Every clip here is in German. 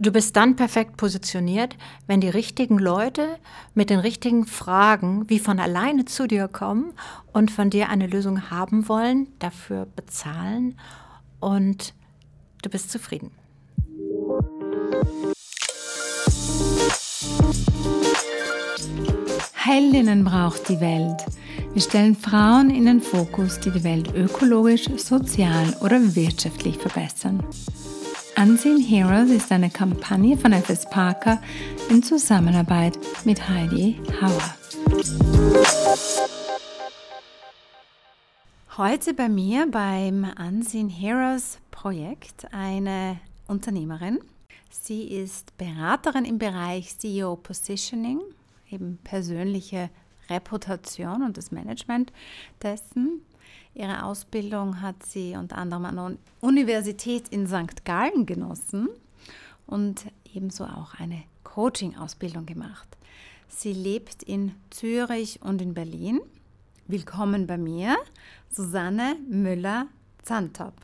Du bist dann perfekt positioniert, wenn die richtigen Leute mit den richtigen Fragen wie von alleine zu dir kommen und von dir eine Lösung haben wollen, dafür bezahlen und du bist zufrieden. Heldinnen braucht die Welt. Wir stellen Frauen in den Fokus, die die Welt ökologisch, sozial oder wirtschaftlich verbessern. Unseen Heroes ist eine Kampagne von FS Parker in Zusammenarbeit mit Heidi Hauer. Heute bei mir beim Unseen Heroes Projekt eine Unternehmerin. Sie ist Beraterin im Bereich CEO Positioning, eben persönliche Reputation und das Management dessen. Ihre Ausbildung hat sie unter anderem an der Universität in St. Gallen genossen und ebenso auch eine Coaching-Ausbildung gemacht. Sie lebt in Zürich und in Berlin. Willkommen bei mir, Susanne Müller-Zantop.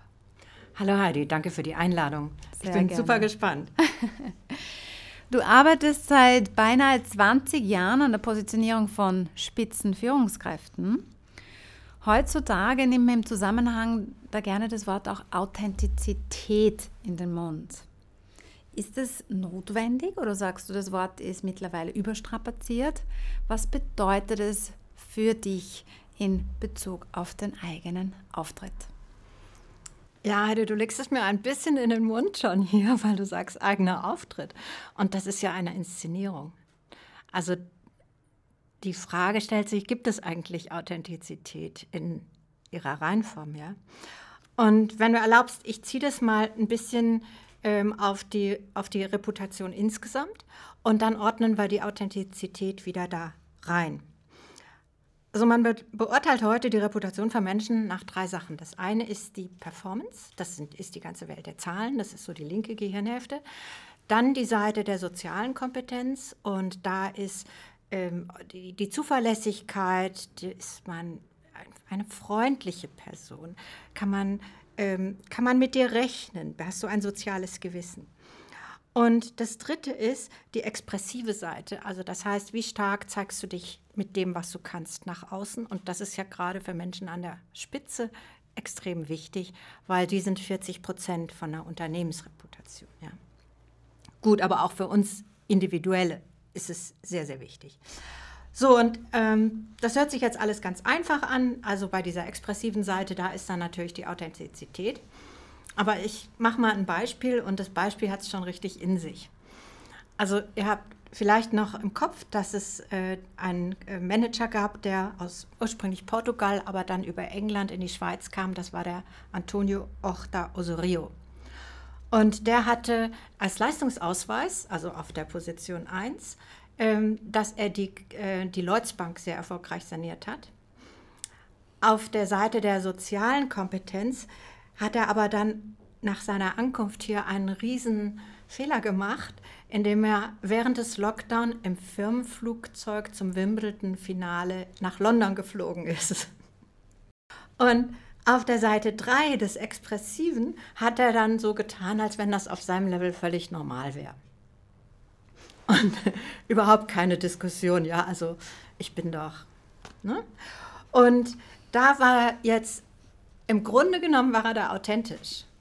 Hallo Heidi, danke für die Einladung. Sehr ich bin gerne. super gespannt. Du arbeitest seit beinahe 20 Jahren an der Positionierung von Spitzenführungskräften. Heutzutage nimmt man im Zusammenhang da gerne das Wort auch Authentizität in den Mund. Ist es notwendig oder sagst du, das Wort ist mittlerweile überstrapaziert? Was bedeutet es für dich in Bezug auf den eigenen Auftritt? Ja, Heide, du legst es mir ein bisschen in den Mund schon hier, weil du sagst eigener Auftritt. Und das ist ja eine Inszenierung. Also die Frage stellt sich, gibt es eigentlich Authentizität in ihrer Reinform, ja? Und wenn du erlaubst, ich ziehe das mal ein bisschen ähm, auf, die, auf die Reputation insgesamt und dann ordnen wir die Authentizität wieder da rein. Also man be beurteilt heute die Reputation von Menschen nach drei Sachen. Das eine ist die Performance, das sind, ist die ganze Welt der Zahlen, das ist so die linke Gehirnhälfte. Dann die Seite der sozialen Kompetenz und da ist ähm, die, die, Zuverlässigkeit, die ist man eine freundliche Person, kann man, ähm, kann man mit dir rechnen, hast du ein soziales Gewissen. Und das dritte ist die expressive Seite. Also das heißt, wie stark zeigst du dich mit dem, was du kannst, nach außen. Und das ist ja gerade für Menschen an der Spitze extrem wichtig, weil die sind 40 Prozent von der Unternehmensreputation. Ja. Gut, aber auch für uns Individuelle ist es sehr, sehr wichtig. So, und ähm, das hört sich jetzt alles ganz einfach an. Also bei dieser expressiven Seite, da ist dann natürlich die Authentizität. Aber ich mache mal ein Beispiel und das Beispiel hat es schon richtig in sich. Also ihr habt vielleicht noch im Kopf, dass es äh, einen äh, Manager gab, der aus ursprünglich Portugal, aber dann über England in die Schweiz kam. Das war der Antonio Horta Osorio. Und der hatte als Leistungsausweis, also auf der Position 1, ähm, dass er die, äh, die Lloyds Bank sehr erfolgreich saniert hat. Auf der Seite der sozialen Kompetenz hat er aber dann nach seiner Ankunft hier einen riesen Fehler gemacht, indem er während des Lockdown im Firmenflugzeug zum Wimbledon-Finale nach London geflogen ist. Und auf der Seite 3 des Expressiven hat er dann so getan, als wenn das auf seinem Level völlig normal wäre. Und überhaupt keine Diskussion, ja, also ich bin doch. Ne? Und da war jetzt, im Grunde genommen war er da authentisch.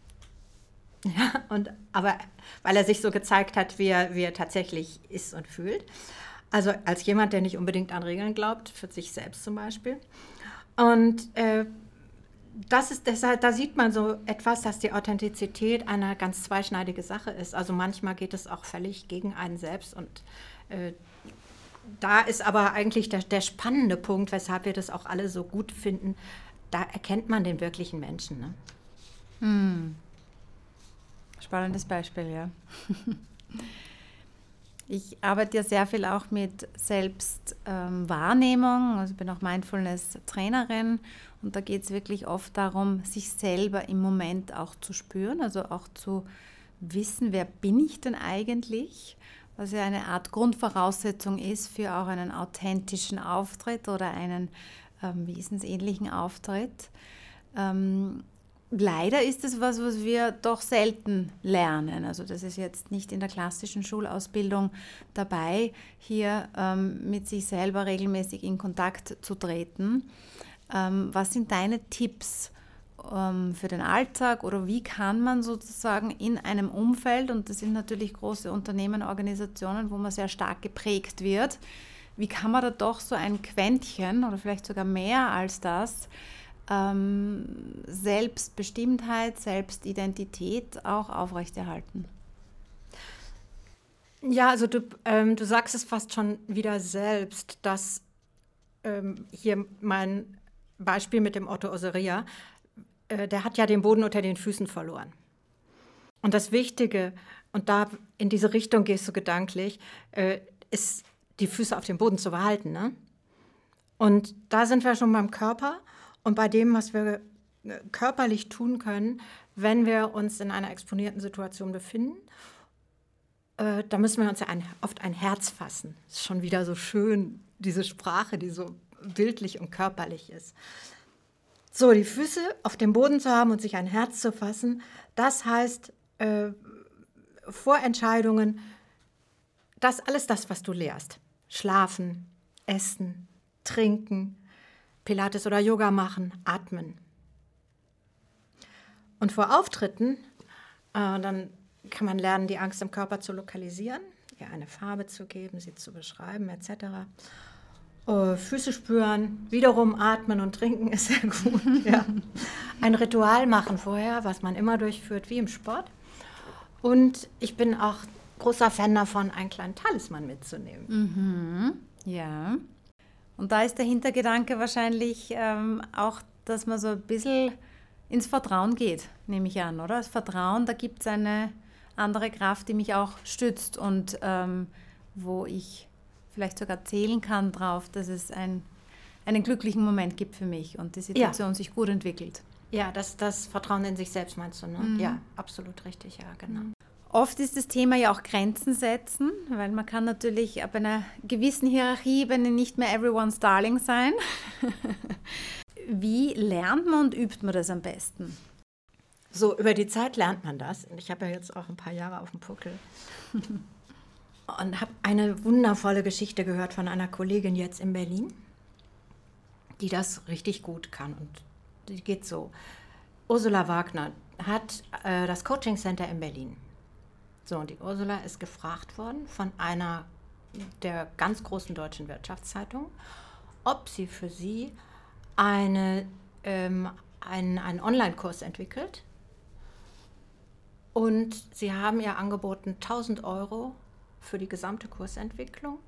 Ja, und, aber weil er sich so gezeigt hat, wie er, wie er tatsächlich ist und fühlt. Also als jemand, der nicht unbedingt an Regeln glaubt, für sich selbst zum Beispiel. Und äh, das ist deshalb, da sieht man so etwas, dass die Authentizität eine ganz zweischneidige Sache ist. Also manchmal geht es auch völlig gegen einen selbst und äh, da ist aber eigentlich der, der, spannende Punkt, weshalb wir das auch alle so gut finden. Da erkennt man den wirklichen Menschen. Ne? Hm. Spannendes Beispiel, ja. Ich arbeite ja sehr viel auch mit Selbstwahrnehmung, ähm, also bin auch Mindfulness-Trainerin. Und da geht es wirklich oft darum, sich selber im Moment auch zu spüren, also auch zu wissen, wer bin ich denn eigentlich, was ja eine Art Grundvoraussetzung ist für auch einen authentischen Auftritt oder einen ähm, wesensähnlichen Auftritt. Ähm, leider ist es was, was wir doch selten lernen. Also das ist jetzt nicht in der klassischen Schulausbildung dabei, hier ähm, mit sich selber regelmäßig in Kontakt zu treten. Ähm, was sind deine Tipps ähm, für den Alltag oder wie kann man sozusagen in einem Umfeld, und das sind natürlich große Unternehmen, Organisationen, wo man sehr stark geprägt wird, wie kann man da doch so ein Quäntchen oder vielleicht sogar mehr als das, ähm, Selbstbestimmtheit, Selbstidentität auch aufrechterhalten? Ja, also du, ähm, du sagst es fast schon wieder selbst, dass ähm, hier mein Beispiel mit dem Otto Oseria, äh, der hat ja den Boden unter den Füßen verloren. Und das Wichtige, und da in diese Richtung gehst du gedanklich, äh, ist die Füße auf dem Boden zu behalten. Ne? Und da sind wir schon beim Körper und bei dem, was wir äh, körperlich tun können, wenn wir uns in einer exponierten Situation befinden. Äh, da müssen wir uns ja ein, oft ein Herz fassen. Ist schon wieder so schön, diese Sprache, die so bildlich und körperlich ist. So, die Füße auf dem Boden zu haben und sich ein Herz zu fassen, das heißt, äh, Vorentscheidungen, das alles das, was du lehrst. Schlafen, essen, trinken, Pilates oder Yoga machen, atmen. Und vor Auftritten, äh, dann kann man lernen, die Angst im Körper zu lokalisieren, ihr eine Farbe zu geben, sie zu beschreiben, etc. Äh, Füße spüren, wiederum atmen und trinken ist sehr gut. ja. Ein Ritual machen vorher, was man immer durchführt, wie im Sport. Und ich bin auch großer Fan davon, einen kleinen Talisman mitzunehmen. Mhm. Ja. Und da ist der Hintergedanke wahrscheinlich ähm, auch, dass man so ein bisschen ins Vertrauen geht, nehme ich an, oder? Das Vertrauen, da gibt es eine andere Kraft, die mich auch stützt und ähm, wo ich vielleicht sogar zählen kann drauf, dass es ein, einen glücklichen Moment gibt für mich und die Situation ja. sich gut entwickelt. Ja, das, das Vertrauen in sich selbst meinst du, ne? Mhm. Ja, absolut richtig, ja, genau. Oft ist das Thema ja auch Grenzen setzen, weil man kann natürlich ab einer gewissen Hierarchieebene nicht mehr everyone's darling sein. Wie lernt man und übt man das am besten? So, über die Zeit lernt man das. Ich habe ja jetzt auch ein paar Jahre auf dem Puckel. und habe eine wundervolle Geschichte gehört von einer Kollegin jetzt in Berlin, die das richtig gut kann. Und die geht so. Ursula Wagner hat äh, das Coaching Center in Berlin. So, und die Ursula ist gefragt worden von einer der ganz großen deutschen Wirtschaftszeitungen, ob sie für sie eine, ähm, einen, einen Online-Kurs entwickelt. Und sie haben ihr angeboten 1000 Euro für die gesamte Kursentwicklung,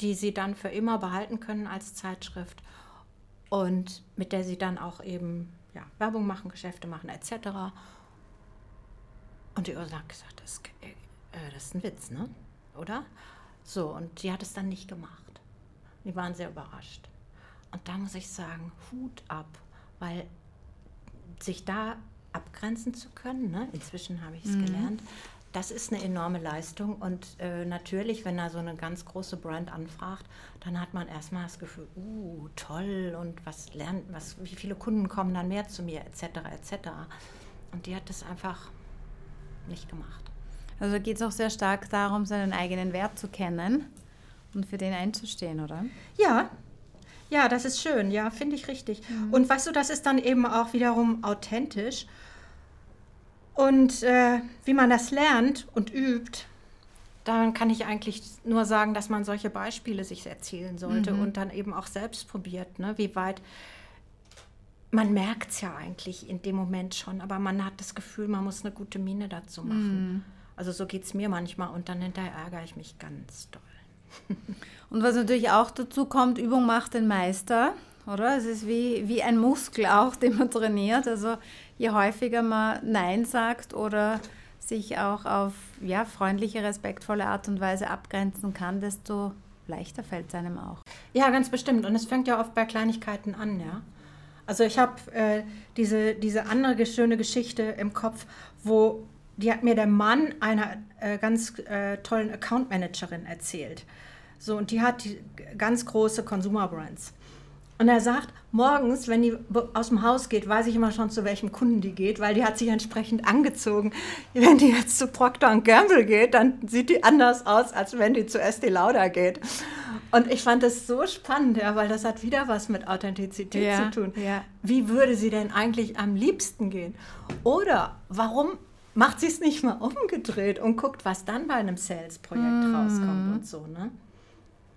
die sie dann für immer behalten können als Zeitschrift und mit der sie dann auch eben ja, Werbung machen, Geschäfte machen etc. Und die Ursula hat gesagt, das, äh, das ist ein Witz, ne? Oder? So, und die hat es dann nicht gemacht. Die waren sehr überrascht. Und da muss ich sagen, Hut ab, weil sich da abgrenzen zu können, ne? inzwischen habe ich es mhm. gelernt, das ist eine enorme Leistung. Und äh, natürlich, wenn da so eine ganz große Brand anfragt, dann hat man erstmal das Gefühl, uh, toll und was lernt, was, wie viele Kunden kommen dann mehr zu mir, etc. etc. Und die hat das einfach nicht gemacht. Also geht es auch sehr stark darum, seinen eigenen Wert zu kennen und für den einzustehen, oder? Ja, ja, das ist schön, ja, finde ich richtig. Mhm. Und weißt du, das ist dann eben auch wiederum authentisch. Und äh, wie man das lernt und übt, dann kann ich eigentlich nur sagen, dass man solche Beispiele sich erzielen sollte mhm. und dann eben auch selbst probiert, ne? wie weit man merkt es ja eigentlich in dem Moment schon, aber man hat das Gefühl, man muss eine gute Miene dazu machen. Mm. Also so geht es mir manchmal und dann hinterher ärgere ich mich ganz doll. und was natürlich auch dazu kommt, Übung macht den Meister, oder? Es ist wie, wie ein Muskel auch, den man trainiert. Also je häufiger man Nein sagt oder sich auch auf ja, freundliche, respektvolle Art und Weise abgrenzen kann, desto leichter fällt es einem auch. Ja, ganz bestimmt. Und es fängt ja oft bei Kleinigkeiten an, ja. Also ich habe äh, diese, diese andere schöne Geschichte im Kopf, wo die hat mir der Mann einer äh, ganz äh, tollen Account Managerin erzählt. So, und die hat die ganz große Consumer Brands. Und er sagt, morgens, wenn die aus dem Haus geht, weiß ich immer schon, zu welchem Kunden die geht, weil die hat sich entsprechend angezogen. Wenn die jetzt zu Procter Gamble geht, dann sieht die anders aus, als wenn die zu Estee Lauder geht. Und ich fand das so spannend, ja, weil das hat wieder was mit Authentizität ja, zu tun. Ja. Wie würde sie denn eigentlich am liebsten gehen? Oder warum macht sie es nicht mal umgedreht und guckt, was dann bei einem Sales-Projekt mm. rauskommt und so, ne?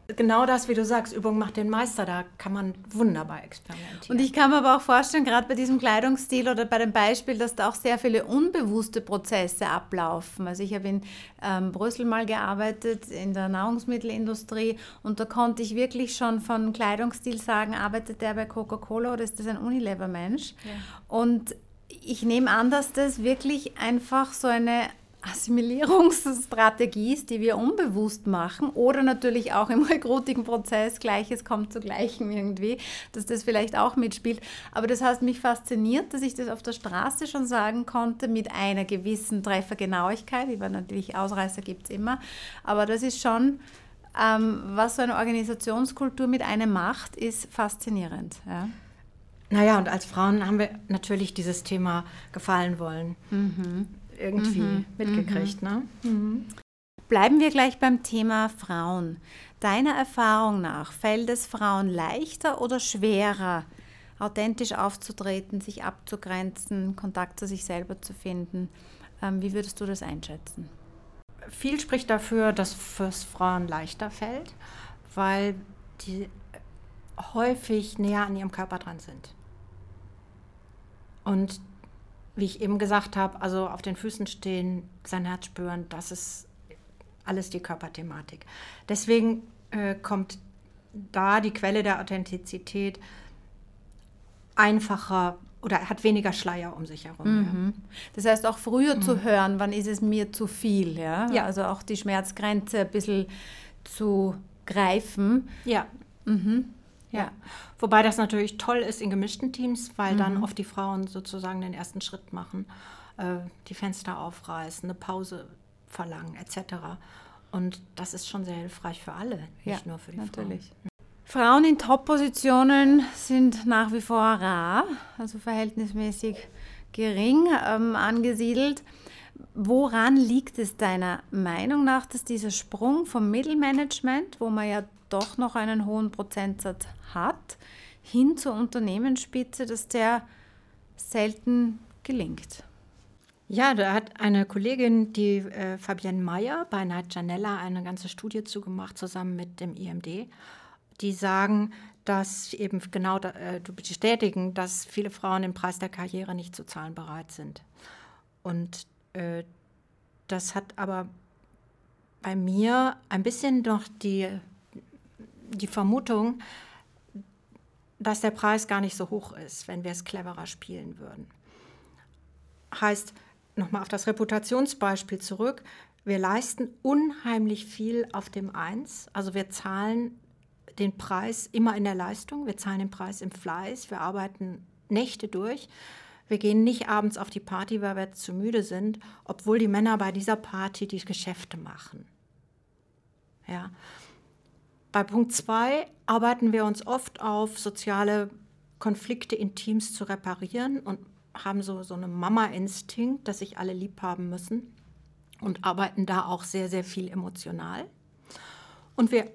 Genau das, wie du sagst, Übung macht den Meister, da kann man wunderbar experimentieren. Und ich kann mir aber auch vorstellen, gerade bei diesem Kleidungsstil oder bei dem Beispiel, dass da auch sehr viele unbewusste Prozesse ablaufen. Also ich habe in ähm, Brüssel mal gearbeitet, in der Nahrungsmittelindustrie und da konnte ich wirklich schon von Kleidungsstil sagen, arbeitet der bei Coca-Cola oder ist das ein Unilever-Mensch? Ja. Und ich nehme an, dass das wirklich einfach so eine Assimilierungsstrategie ist, die wir unbewusst machen oder natürlich auch im Recruiting-Prozess, Gleiches kommt zu Gleichem irgendwie, dass das vielleicht auch mitspielt. Aber das hat mich fasziniert, dass ich das auf der Straße schon sagen konnte mit einer gewissen Treffergenauigkeit. Ich war natürlich Ausreißer gibt es immer, aber das ist schon, ähm, was so eine Organisationskultur mit einem macht, ist faszinierend. Ja. Naja, und als Frauen haben wir natürlich dieses Thema gefallen wollen. Mhm. Irgendwie mhm. mitgekriegt. Mhm. Ne? Mhm. Bleiben wir gleich beim Thema Frauen. Deiner Erfahrung nach fällt es Frauen leichter oder schwerer, authentisch aufzutreten, sich abzugrenzen, Kontakt zu sich selber zu finden? Ähm, wie würdest du das einschätzen? Viel spricht dafür, dass es Frauen leichter fällt, weil die häufig näher an ihrem Körper dran sind. Und wie ich eben gesagt habe, also auf den Füßen stehen, sein Herz spüren, das ist alles die Körperthematik. Deswegen äh, kommt da die Quelle der Authentizität einfacher oder hat weniger Schleier um sich herum. Mhm. Das heißt auch früher mhm. zu hören, wann ist es mir zu viel, ja? ja? Also auch die Schmerzgrenze ein bisschen zu greifen. Ja. Mhm. Ja. Wobei das natürlich toll ist in gemischten Teams, weil mhm. dann oft die Frauen sozusagen den ersten Schritt machen, äh, die Fenster aufreißen, eine Pause verlangen etc. Und das ist schon sehr hilfreich für alle, nicht ja, nur für die natürlich. Frauen. Frauen in Top-Positionen sind nach wie vor rar, also verhältnismäßig gering ähm, angesiedelt. Woran liegt es deiner Meinung nach, dass dieser Sprung vom Mittelmanagement, wo man ja doch noch einen hohen Prozentsatz hat, hin zur Unternehmensspitze, dass der selten gelingt. Ja, da hat eine Kollegin, die äh, Fabienne Meyer bei Night Janella, eine ganze Studie zugemacht, zusammen mit dem IMD. Die sagen, dass eben genau da, äh, bestätigen, dass viele Frauen den Preis der Karriere nicht zu zahlen bereit sind. Und äh, das hat aber bei mir ein bisschen noch die die Vermutung, dass der Preis gar nicht so hoch ist, wenn wir es cleverer spielen würden. Heißt, nochmal auf das Reputationsbeispiel zurück, wir leisten unheimlich viel auf dem Eins. Also wir zahlen den Preis immer in der Leistung, wir zahlen den Preis im Fleiß, wir arbeiten Nächte durch. Wir gehen nicht abends auf die Party, weil wir zu müde sind, obwohl die Männer bei dieser Party die Geschäfte machen. Ja. Bei Punkt 2 arbeiten wir uns oft auf, soziale Konflikte in Teams zu reparieren und haben so, so einen Mama-Instinkt, dass sich alle lieb haben müssen und arbeiten da auch sehr, sehr viel emotional. Und wir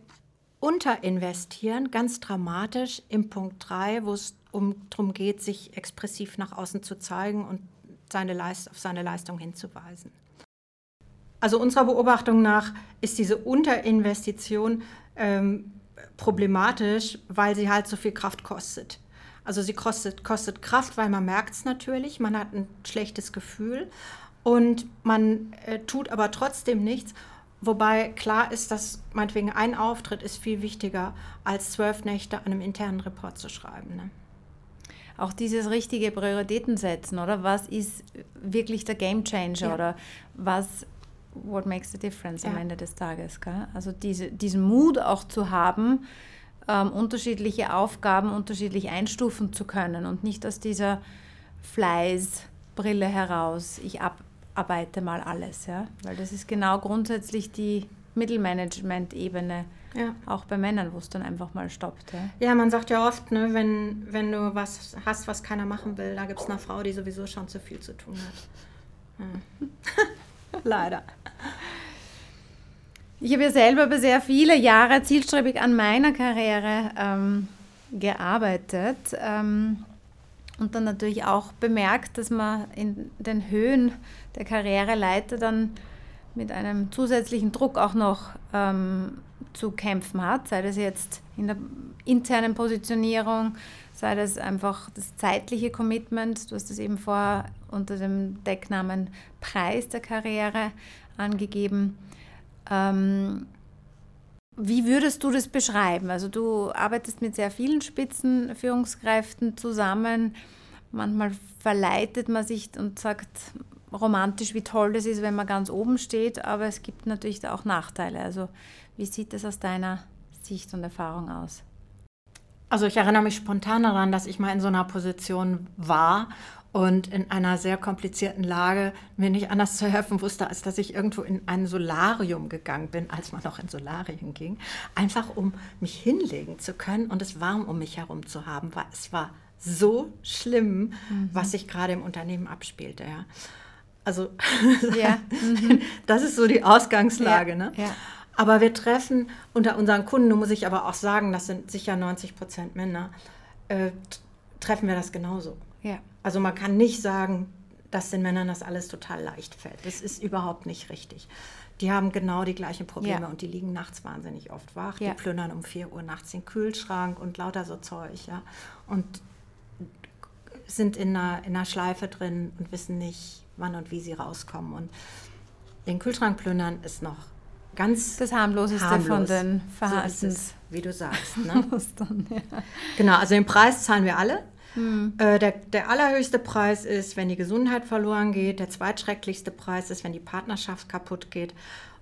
unterinvestieren ganz dramatisch im Punkt 3, wo es um, darum geht, sich expressiv nach außen zu zeigen und seine Leist auf seine Leistung hinzuweisen. Also unserer Beobachtung nach ist diese Unterinvestition ähm, problematisch, weil sie halt so viel Kraft kostet. Also sie kostet, kostet Kraft, weil man merkt es natürlich, man hat ein schlechtes Gefühl und man äh, tut aber trotzdem nichts. Wobei klar ist, dass meinetwegen ein Auftritt ist viel wichtiger, als zwölf Nächte an einem internen Report zu schreiben. Ne? Auch dieses richtige Prioritäten setzen, oder? Was ist wirklich der Game Changer ja. oder was what makes the difference ja. am Ende des Tages. Gell? Also diese, diesen Mut auch zu haben, ähm, unterschiedliche Aufgaben unterschiedlich einstufen zu können und nicht aus dieser Fleißbrille heraus, ich abarbeite mal alles. Ja? Weil das ist genau grundsätzlich die Mittelmanagement-Ebene. Ja. Auch bei Männern, wo es dann einfach mal stoppt. Ja, ja man sagt ja oft, ne, wenn, wenn du was hast, was keiner machen will, da gibt es eine Frau, die sowieso schon zu viel zu tun hat. Hm. Leider. Ich habe ja selber über sehr viele Jahre zielstrebig an meiner Karriere ähm, gearbeitet ähm, und dann natürlich auch bemerkt, dass man in den Höhen der Karriereleiter dann mit einem zusätzlichen Druck auch noch ähm, zu kämpfen hat, sei das jetzt in der internen Positionierung, sei das einfach das zeitliche Commitment, du hast es eben vorher unter dem Decknamen Preis der Karriere angegeben. Ähm, wie würdest du das beschreiben? Also du arbeitest mit sehr vielen Spitzenführungskräften zusammen. Manchmal verleitet man sich und sagt romantisch, wie toll das ist, wenn man ganz oben steht, aber es gibt natürlich auch Nachteile. Also wie sieht das aus deiner Sicht und Erfahrung aus? Also ich erinnere mich spontan daran, dass ich mal in so einer Position war und in einer sehr komplizierten Lage mir nicht anders zu helfen wusste, als dass ich irgendwo in ein Solarium gegangen bin, als man noch in Solarien ging, einfach um mich hinlegen zu können und es warm um mich herum zu haben, weil es war so schlimm, mhm. was sich gerade im Unternehmen abspielte. Ja. Also ja. Mhm. das ist so die Ausgangslage. Ja. Ne? Ja. Aber wir treffen unter unseren Kunden, nun muss ich aber auch sagen, das sind sicher 90 Prozent Männer, äh, treffen wir das genauso. Ja. Also man kann nicht sagen, dass den Männern das alles total leicht fällt. Das ist überhaupt nicht richtig. Die haben genau die gleichen Probleme ja. und die liegen nachts wahnsinnig oft wach. Ja. Die plündern um 4 Uhr nachts den Kühlschrank und lauter so Zeug. Ja? Und sind in einer, in einer Schleife drin und wissen nicht, wann und wie sie rauskommen. Und den Kühlschrank plündern ist noch ganz das harmloseste harmlos. von den Verhaltens. So es, wie du sagst. Ne? Dann, ja. Genau, also den Preis zahlen wir alle. Hm. Äh, der, der allerhöchste Preis ist, wenn die Gesundheit verloren geht. Der zweitschrecklichste Preis ist, wenn die Partnerschaft kaputt geht.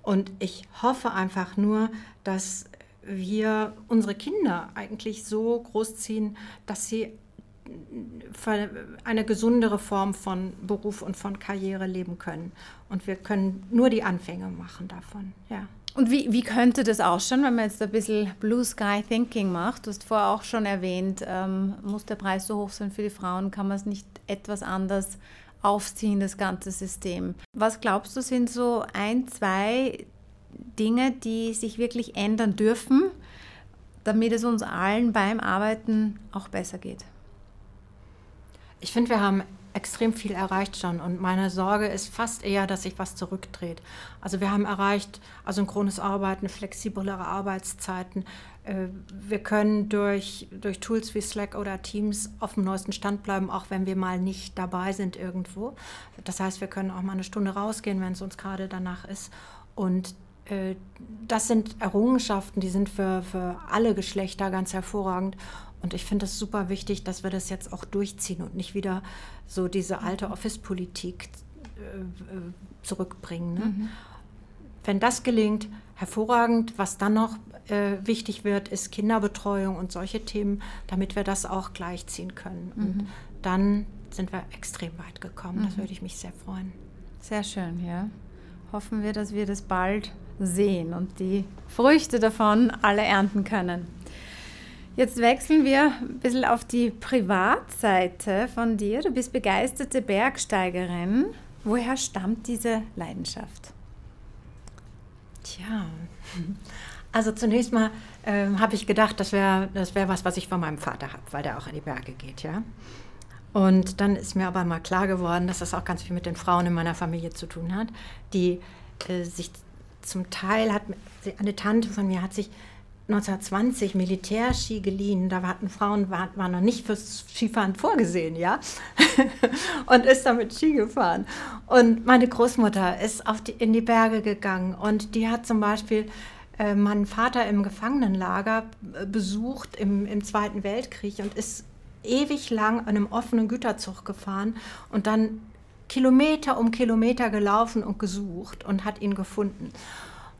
Und ich hoffe einfach nur, dass wir unsere Kinder eigentlich so großziehen, dass sie eine gesundere Form von Beruf und von Karriere leben können. Und wir können nur die Anfänge machen davon, ja. Und wie, wie könnte das ausschauen, wenn man jetzt ein bisschen Blue Sky Thinking macht? Du hast vorher auch schon erwähnt, ähm, muss der Preis so hoch sein für die Frauen? Kann man es nicht etwas anders aufziehen, das ganze System? Was glaubst du, sind so ein, zwei Dinge, die sich wirklich ändern dürfen, damit es uns allen beim Arbeiten auch besser geht? Ich finde, wir haben extrem viel erreicht schon und meine Sorge ist fast eher, dass sich was zurückdreht. Also wir haben erreicht asynchrones Arbeiten, flexiblere Arbeitszeiten. Äh, wir können durch, durch Tools wie Slack oder Teams auf dem neuesten Stand bleiben, auch wenn wir mal nicht dabei sind irgendwo. Das heißt, wir können auch mal eine Stunde rausgehen, wenn es uns gerade danach ist. Und äh, das sind Errungenschaften, die sind für, für alle Geschlechter ganz hervorragend. Und ich finde es super wichtig, dass wir das jetzt auch durchziehen und nicht wieder so diese alte mhm. Office-Politik äh, zurückbringen. Ne? Mhm. Wenn das gelingt, hervorragend. Was dann noch äh, wichtig wird, ist Kinderbetreuung und solche Themen, damit wir das auch gleichziehen können. Mhm. Und dann sind wir extrem weit gekommen. Das mhm. würde ich mich sehr freuen. Sehr schön, ja. Hoffen wir, dass wir das bald sehen und die Früchte davon alle ernten können. Jetzt wechseln wir ein bisschen auf die Privatseite von dir. Du bist begeisterte Bergsteigerin. Woher stammt diese Leidenschaft? Tja, also zunächst mal äh, habe ich gedacht, das wäre das wär was, was ich von meinem Vater habe, weil der auch in die Berge geht, ja. Und dann ist mir aber mal klar geworden, dass das auch ganz viel mit den Frauen in meiner Familie zu tun hat, die äh, sich zum Teil hat, eine Tante von mir hat sich 1920 Militärski geliehen. Da hatten Frauen, waren war noch nicht fürs Skifahren vorgesehen, ja. und ist damit Ski gefahren. Und meine Großmutter ist auf die, in die Berge gegangen und die hat zum Beispiel äh, meinen Vater im Gefangenenlager äh, besucht im, im Zweiten Weltkrieg und ist ewig lang an einem offenen Güterzug gefahren und dann Kilometer um Kilometer gelaufen und gesucht und hat ihn gefunden.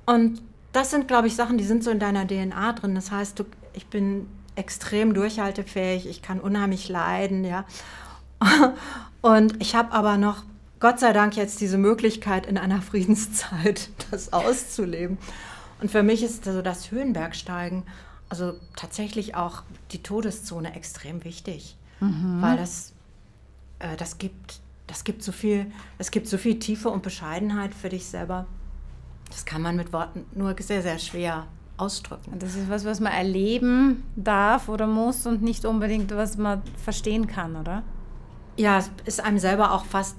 Und das sind, glaube ich, Sachen, die sind so in deiner DNA drin. Das heißt, du, ich bin extrem durchhaltefähig, ich kann unheimlich leiden, ja. Und ich habe aber noch, Gott sei Dank, jetzt diese Möglichkeit in einer Friedenszeit, das auszuleben. Und für mich ist so das Höhenbergsteigen, also tatsächlich auch die Todeszone extrem wichtig, mhm. weil das, äh, das gibt, das gibt so viel, es gibt so viel Tiefe und Bescheidenheit für dich selber. Das kann man mit Worten nur sehr, sehr schwer ausdrücken. Das ist was, was man erleben darf oder muss und nicht unbedingt, was man verstehen kann, oder? Ja, es ist einem selber auch fast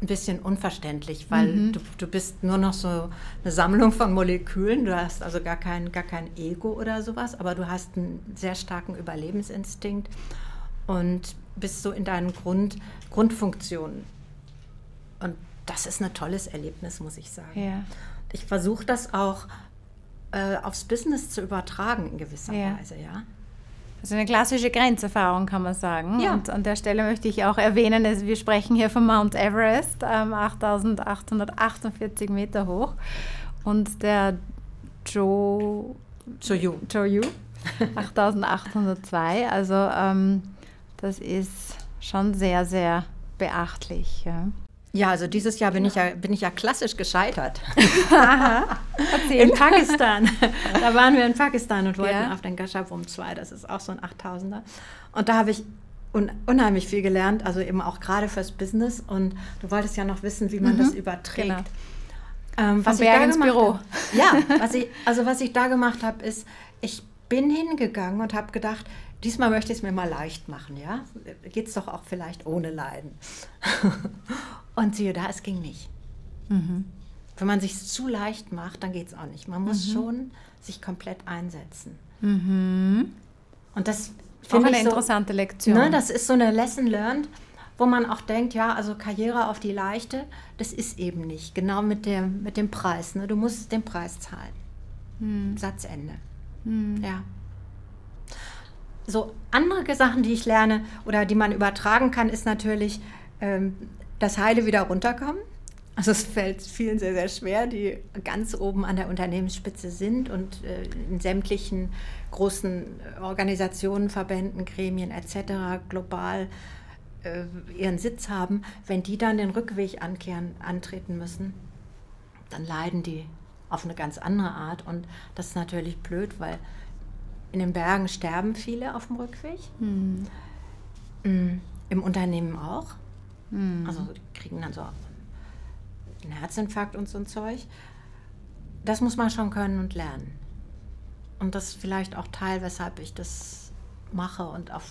ein bisschen unverständlich, weil mhm. du, du bist nur noch so eine Sammlung von Molekülen. Du hast also gar kein, gar kein Ego oder sowas, aber du hast einen sehr starken Überlebensinstinkt und bist so in deinen Grund, Grundfunktionen. Und das ist ein tolles Erlebnis, muss ich sagen. Ja. Ich versuche das auch äh, aufs Business zu übertragen in gewisser ja. Weise, ja. Also eine klassische Grenzerfahrung kann man sagen. Ja. Und an der Stelle möchte ich auch erwähnen, dass wir sprechen hier von Mount Everest, ähm, 8848 Meter hoch. Und der Joe Joyu 8802. Also ähm, das ist schon sehr, sehr beachtlich. Ja. Ja, also dieses Jahr bin, ich, ja, bin ich ja klassisch gescheitert. Aha. in Pakistan. da waren wir in Pakistan und wollten ja. auf den Gashabum 2, das ist auch so ein 8000er. Und da habe ich un unheimlich viel gelernt, also eben auch gerade fürs Business. Und du wolltest ja noch wissen, wie man mhm. das überträgt. Genau. Ähm, was Von Berg ins Büro. Hab, ja, was ich, also was ich da gemacht habe, ist, ich bin hingegangen und habe gedacht, diesmal möchte ich es mir mal leicht machen, ja? Geht es doch auch vielleicht ohne Leiden. Und siehe da, es ging nicht. Mhm. Wenn man sich zu leicht macht, dann geht es auch nicht. Man muss mhm. schon sich komplett einsetzen. Mhm. Und das finde ich eine so, interessante Lektion. Ne, das ist so eine Lesson learned, wo man auch denkt, ja, also Karriere auf die Leichte, das ist eben nicht. Genau mit dem, mit dem Preis. Ne? Du musst den Preis zahlen. Mhm. Satzende. Mhm. Ja. So andere Sachen, die ich lerne oder die man übertragen kann, ist natürlich ähm, das Heile wieder runterkommen. Also es fällt vielen sehr, sehr schwer, die ganz oben an der Unternehmensspitze sind und äh, in sämtlichen großen Organisationen, Verbänden, Gremien etc. global äh, ihren Sitz haben. Wenn die dann den Rückweg ankehren, antreten müssen, dann leiden die auf eine ganz andere Art. Und das ist natürlich blöd, weil in den Bergen sterben viele auf dem Rückweg. Hm. Im Unternehmen auch. Mhm. Also die kriegen dann so einen Herzinfarkt und so ein Zeug. Das muss man schon können und lernen. Und das ist vielleicht auch Teil, weshalb ich das mache und auf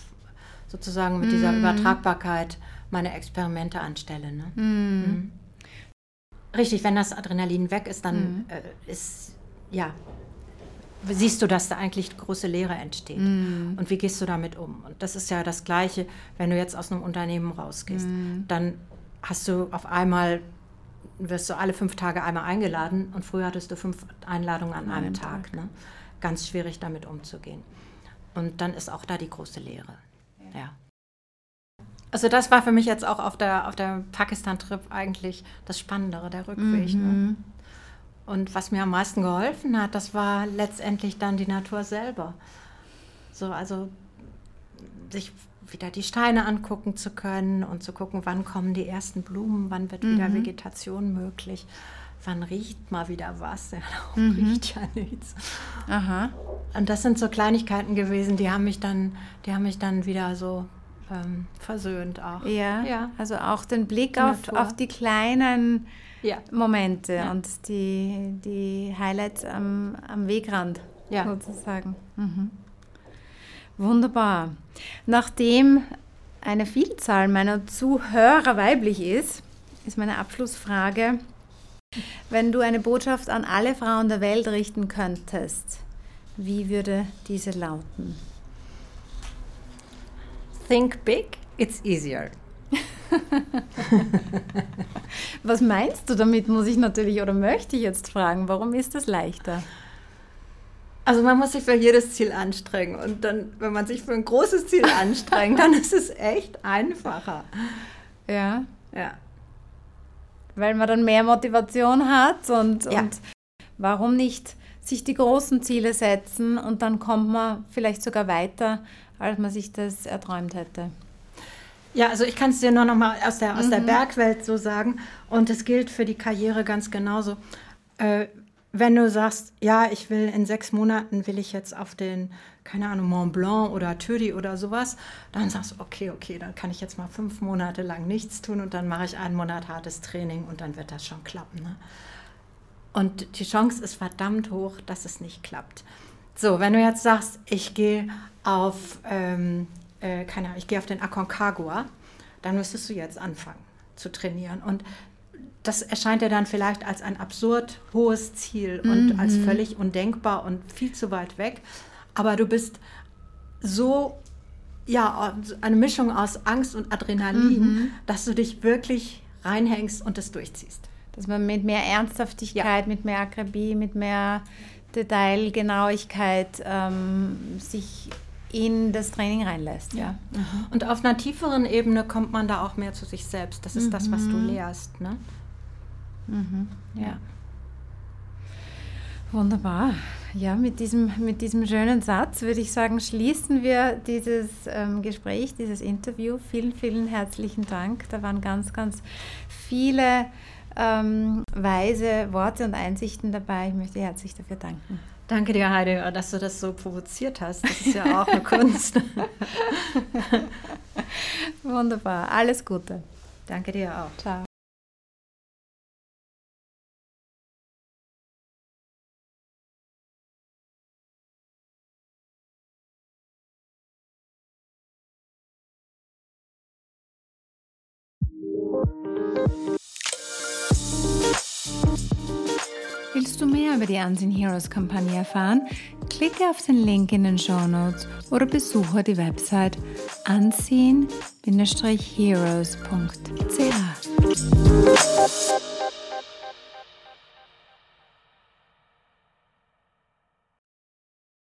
sozusagen mit mhm. dieser Übertragbarkeit meine Experimente anstelle. Ne? Mhm. mhm. Richtig, wenn das Adrenalin weg ist, dann mhm. äh, ist ja siehst du, dass da eigentlich große Leere entsteht. Mm. Und wie gehst du damit um? Und das ist ja das Gleiche, wenn du jetzt aus einem Unternehmen rausgehst. Mm. Dann hast du auf einmal, wirst du alle fünf Tage einmal eingeladen und früher hattest du fünf Einladungen an, einem Tag. Tag. Ne? Ganz schwierig damit umzugehen. Und dann ist auch da die große Leere. Ja. ja. Also das war für mich jetzt auch auf der, auf der Pakistan-Trip eigentlich das Spannendere, der Rückweg. Ne? Mhm. Ne? Und was mir am meisten geholfen hat, das war letztendlich dann die Natur selber. So, also sich wieder die Steine angucken zu können und zu gucken, wann kommen die ersten Blumen, wann wird mhm. wieder Vegetation möglich, wann riecht mal wieder was. Ja, mhm. riecht ja nichts. Aha. Und das sind so Kleinigkeiten gewesen, die haben mich dann, die haben mich dann wieder so ähm, versöhnt auch. Ja, ja, also auch den Blick auf, auf die kleinen ja. Momente ja. und die, die Highlights am, am Wegrand ja. sozusagen. Mhm. Wunderbar. Nachdem eine Vielzahl meiner Zuhörer weiblich ist, ist meine Abschlussfrage, wenn du eine Botschaft an alle Frauen der Welt richten könntest, wie würde diese lauten? Think big, it's easier. Was meinst du damit, muss ich natürlich oder möchte ich jetzt fragen. Warum ist das leichter? Also man muss sich für jedes Ziel anstrengen und dann, wenn man sich für ein großes Ziel anstrengt, dann ist es echt einfacher. Ja. Ja. Weil man dann mehr Motivation hat und, ja. und warum nicht sich die großen Ziele setzen und dann kommt man vielleicht sogar weiter, als man sich das erträumt hätte. Ja, also ich kann es dir nur noch mal aus der, aus mhm. der Bergwelt so sagen und es gilt für die Karriere ganz genauso. Äh, wenn du sagst, ja, ich will in sechs Monaten, will ich jetzt auf den, keine Ahnung, Mont Blanc oder Tödi oder sowas, dann sagst du, okay, okay, dann kann ich jetzt mal fünf Monate lang nichts tun und dann mache ich einen Monat hartes Training und dann wird das schon klappen. Ne? Und die Chance ist verdammt hoch, dass es nicht klappt. So, wenn du jetzt sagst, ich gehe auf, ähm, äh, keine Ahnung, ich gehe auf den Aconcagua, dann müsstest du jetzt anfangen zu trainieren. Und das erscheint dir dann vielleicht als ein absurd hohes Ziel und mhm. als völlig undenkbar und viel zu weit weg. Aber du bist so, ja, eine Mischung aus Angst und Adrenalin, mhm. dass du dich wirklich reinhängst und es durchziehst. Dass man mit mehr Ernsthaftigkeit, ja. mit mehr Akribie, mit mehr Detailgenauigkeit ähm, sich in das Training reinlässt. Ja. Mhm. Und auf einer tieferen Ebene kommt man da auch mehr zu sich selbst. Das ist mhm. das, was du mhm. lehrst. Ne? Mhm. Ja. Wunderbar. Ja, mit diesem, mit diesem schönen Satz würde ich sagen, schließen wir dieses ähm, Gespräch, dieses Interview. Vielen, vielen herzlichen Dank. Da waren ganz, ganz viele ähm, weise Worte und Einsichten dabei. Ich möchte herzlich dafür danken. Danke dir, Heide, dass du das so provoziert hast. Das ist ja auch eine Kunst. Wunderbar. Alles Gute. Danke dir auch. Ciao. Über die Unseen Heroes Kampagne erfahren? Klicke auf den Link in den Show Notes oder besuche die Website unseen-heroes.ch.